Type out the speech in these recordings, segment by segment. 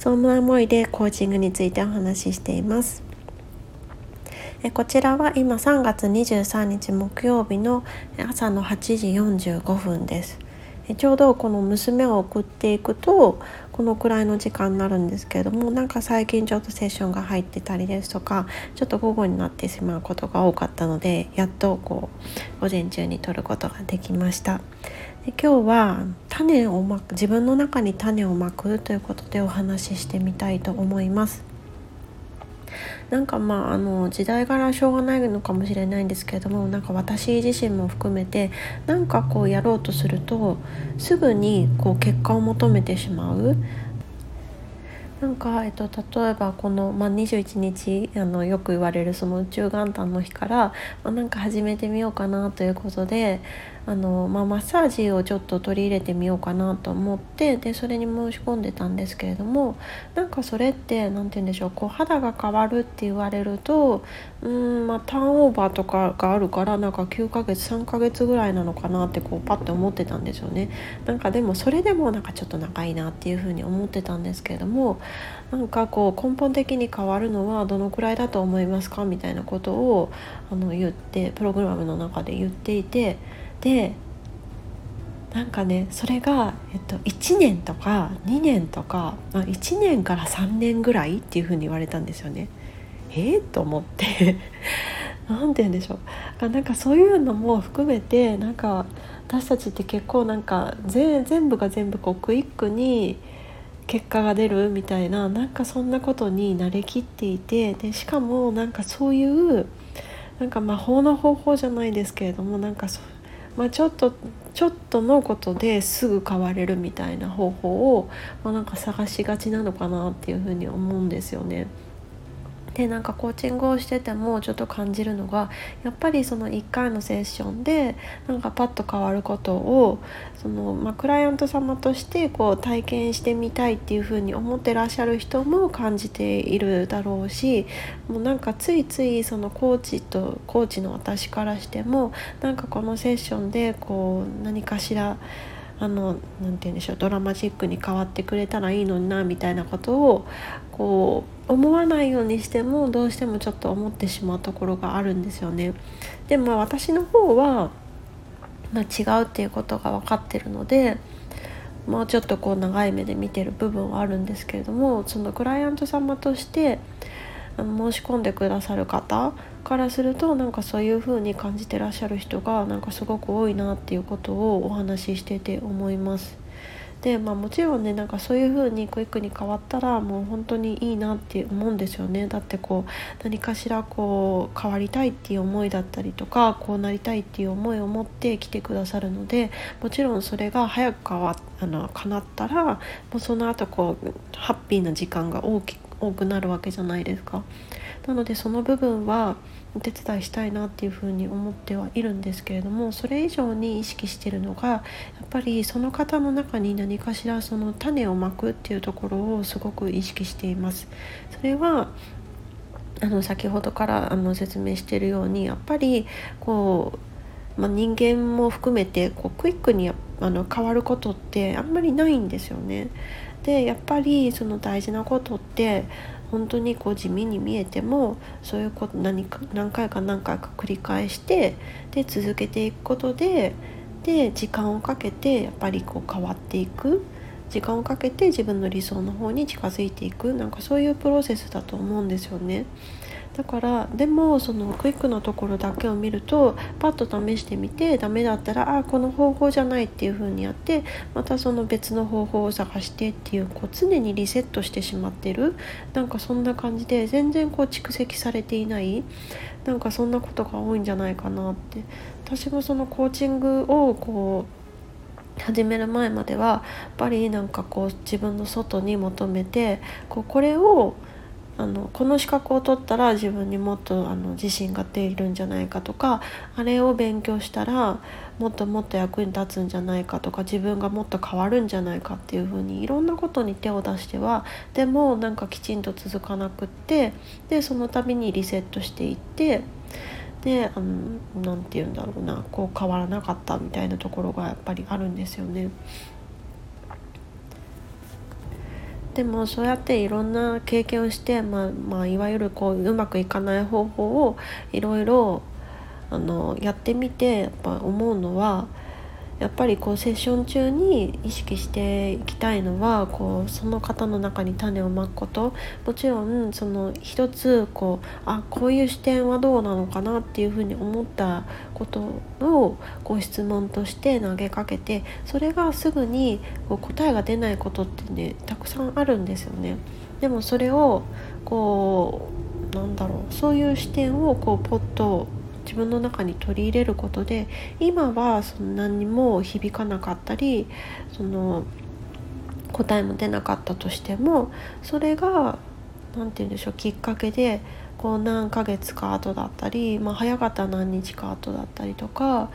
そんな思いでコーチングについてお話ししています。こちらは今3月23日木曜日の朝の8時45分です。ちょうどこの娘を送っていくとこのくらいの時間になるんですけれどもなんか最近ちょっとセッションが入ってたりですとかちょっと午後になってしまうことが多かったのでやっとこう午前中に撮ることができました。で今日は種をまく自分の中に種をまくということでお話ししてみたいと思います。なんかまああの時代柄しょうがないのかもしれないんですけれどもなんか私自身も含めてなんかこうやろうとするとすぐにこう結果を求めてしまう。なんか、えっと、例えばこの、まあ、21日あのよく言われるその宇宙元旦の日から、まあ、なんか始めてみようかなということであの、まあ、マッサージをちょっと取り入れてみようかなと思ってでそれに申し込んでたんですけれどもなんかそれって何て言うんでしょうこう肌が変わるって言われるとうん、まあ、ターンオーバーとかがあるからなんか9ヶ月3ヶ月ぐらいなのかなってこうパッて思ってたんですよね。なんかでもそれでもなんかちょっと長いなっていうふうに思ってたんですけれどもなんかこう根本的に変わるのはどのくらいだと思いますか？みたいなことをあの言ってプログラムの中で言っていて。でなんかねそれが、えっと、1年とか2年とか、まあ、1年から3年ぐらいっていうふうに言われたんですよね。えー、と思って 何て言うんでしょうなんかそういうのも含めてなんか私たちって結構なんか全部が全部こうクイックに結果が出るみたいななんかそんなことに慣れきっていてでしかもなんかそういうなんか魔法の方法じゃないですけれどもなんかそうまあ、ちょっとちょっとのことですぐ変われるみたいな方法を、まあ、なんか探しがちなのかなっていうふうに思うんですよね。でなんかコーチングをしててもちょっと感じるのがやっぱりその1回のセッションでなんかパッと変わることをその、まあ、クライアント様としてこう体験してみたいっていうふうに思ってらっしゃる人も感じているだろうしもうなんかついついそのコーチとコーチの私からしてもなんかこのセッションでこう何かしらあのなて言うんでしょうドラマチックに変わってくれたらいいのになみたいなことをこう思わないようにしてもどうしてもちょっと思ってしまうところがあるんですよね。でも私の方は、まあ、違うっていうことが分かってるのでもうちょっとこう長い目で見てる部分はあるんですけれどもそのクライアント様として申し込んでくださる方からするとなんかそういう風に感じてらっしゃる人がなんかすごく多いなっていうことをお話ししてて思います。でまあ、もちろんねなんかそういう風にクイックに変わったらもう本当にいいなって思うんですよねだってこう何かしらこう変わりたいっていう思いだったりとかこうなりたいっていう思いを持って来てくださるのでもちろんそれが早く変わあの叶ったらもうその後こうハッピーな時間が大きく多くなるわけじゃないですか。なのでその部分はお手伝いしたいなっていうふうに思ってはいるんですけれどもそれ以上に意識してるのがやっぱりその方の中に何かしらその種をまくっていうところをすごく意識しています。それはあの先ほどからあの説明しているようにやっぱりこう、まあ、人間も含めてこうクイックにあの変わることってあんまりないんですよね。でやっぱりその大事なことって本当にこう地味に見えてもそういうこと何か何回か何回か繰り返してで続けていくことでで時間をかけてやっぱりこう変わっていく時間をかけて自分の理想の方に近づいていくなんかそういうプロセスだと思うんですよね。だからでもそのクイックのところだけを見るとパッと試してみてダメだったらあこの方法じゃないっていう風にやってまたその別の方法を探してっていうこう常にリセットしてしまってる。なんかそんな感じで全然こう蓄積されていない。なんかそんなことが多いんじゃないかなって。私もそのコーチングをこう始める前まではやっぱりなんかこう自分の外に求めてこうこれをあのこの資格を取ったら自分にもっとあの自信が出るんじゃないかとかあれを勉強したらもっともっと役に立つんじゃないかとか自分がもっと変わるんじゃないかっていう風にいろんなことに手を出してはでもなんかきちんと続かなくってでその度にリセットしていってで何て言うんだろうなこう変わらなかったみたいなところがやっぱりあるんですよね。でもそうやっていろんな経験をして、まあ、まあいわゆるこううまくいかない方法をいろいろあのやってみてやっぱ思うのはやっぱりこうセッション中に意識していきたいのはこうその方の中に種をまくこともちろんその一つこうあこういう視点はどうなのかなっていうふうに思ったことをご質問として投げかけてそれがすぐにこう答えが出ないことってねたくさんあるんですよね。でもそれをこうなんだろうそういう視点をこうポッと自分の中に取り入れることで今はそんなにも響かなかったりその答えも出なかったとしてもそれが何て言うんでしょうきっかけでこう何ヶ月か後だったり、まあ、早かった何日か後だったりとか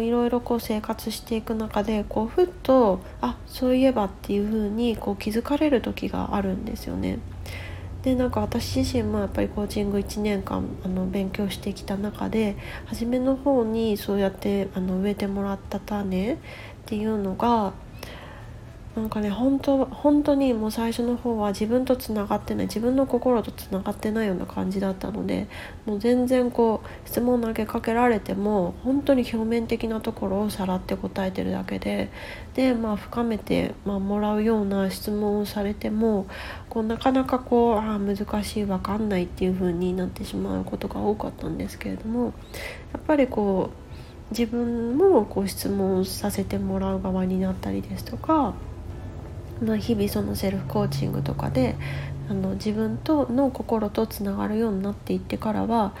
いろいろ生活していく中でこうふっとあそういえばっていう風にこう気づかれる時があるんですよね。でなんか私自身もやっぱりコーチング1年間あの勉強してきた中で初めの方にそうやってあの植えてもらった種っていうのがなんかね本当本当にもう最初の方は自分とつながってない自分の心とつながってないような感じだったのでもう全然こう質問投げかけられても本当に表面的なところをさらって答えてるだけででまあ深めて、まあ、もらうような質問をされてもこうなかなかこうあ難しい分かんないっていう風になってしまうことが多かったんですけれどもやっぱりこう自分もこう質問させてもらう側になったりですとかまあ、日々そのセルフコーチングとかであの自分との心とつながるようになっていってからは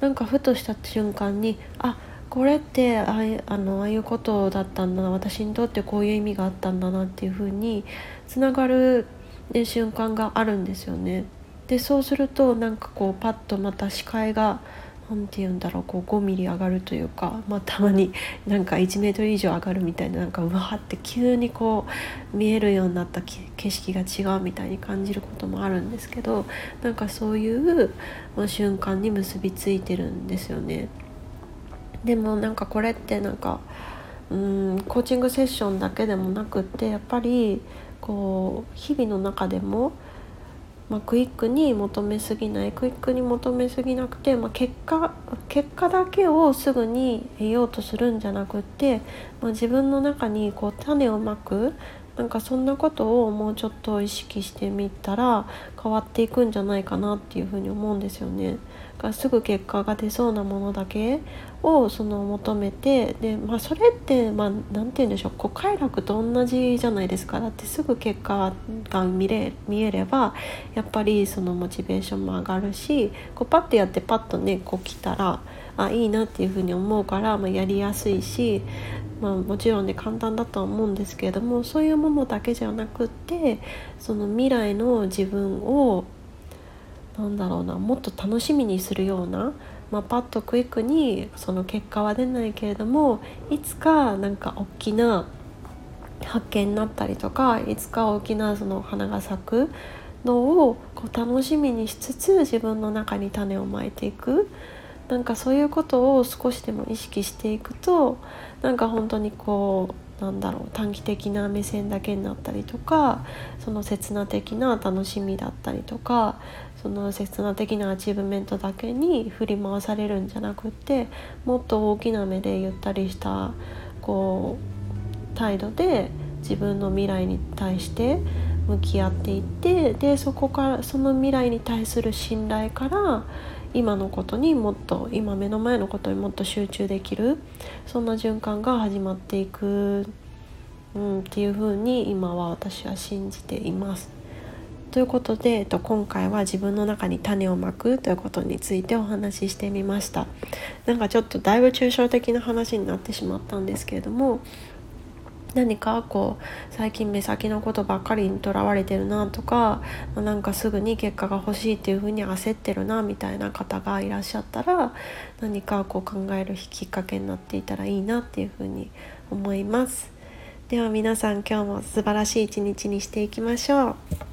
なんかふとした瞬間にあこれってああのああいうことだったんだな私にとってこういう意味があったんだなっていうふうにつながる、ね、瞬間があるんですよね。でそうするとなんかこうパッとまた視界が何て言うんだろうこう5ミリ上がるというか、まあ、たまに なんか1メートル以上上がるみたいななんかうわーって急にこう見えるようになった景色が違うみたいに感じることもあるんですけどなんかそういう、瞬間に結びついてるんですよね。でもなんかこれってなんかうんコーチングセッションだけでもなくってやっぱりこう日々の中でもまあ、クイックに求めすぎないクイックに求めすぎなくて、まあ、結果結果だけをすぐに得ようとするんじゃなくって、まあ、自分の中にこう種をまくなんかそんなことをもうちょっと意識してみたら変わっていくんじゃないかなっていうふうに思うんですよね。がすぐ結果が出そうなものだけをその求めてで、まあ、それってまあ何て言うんでしょうこう快楽と同じじゃないですかだってすぐ結果が見れ見えればやっぱりそのモチベーションも上がるしこうパッてやってパッとねこう来たらあいいなっていうふうに思うから、まあ、やりやすいしまあ、もちろんね簡単だとは思うんですけれどもそういうものだけじゃなくってその未来の自分をなんだろうなもっと楽しみにするような、まあ、パッとクイックにその結果は出ないけれどもいつかなんか大きな発見になったりとかいつか大きなその花が咲くのをこう楽しみにしつつ自分の中に種をまいていく。なんかそういうことを少しでも意識していくとなんか本当にこうなんだろう短期的な目線だけになったりとかその刹那的な楽しみだったりとかその刹那的なアチーブメントだけに振り回されるんじゃなくってもっと大きな目でゆったりしたこう態度で自分の未来に対して向き合っていってでそこからその未来に対する信頼から今のことにもっと今目の前のことにもっと集中できるそんな循環が始まっていく、うん、っていうふうに今は私は信じています。ということで、えっと、今回は自分の中に種をまくということについてお話ししてみましたなんかちょっとだいぶ抽象的な話になってしまったんですけれども何かこう最近目先のことばっかりにとらわれてるなとか、ま、なんかすぐに結果が欲しいっていうふうに焦ってるなみたいな方がいらっしゃったら何かこう考えるきっかけになっていたらいいなっていうふうに思います。では皆さん今日も素晴らしい一日にしていきましょう。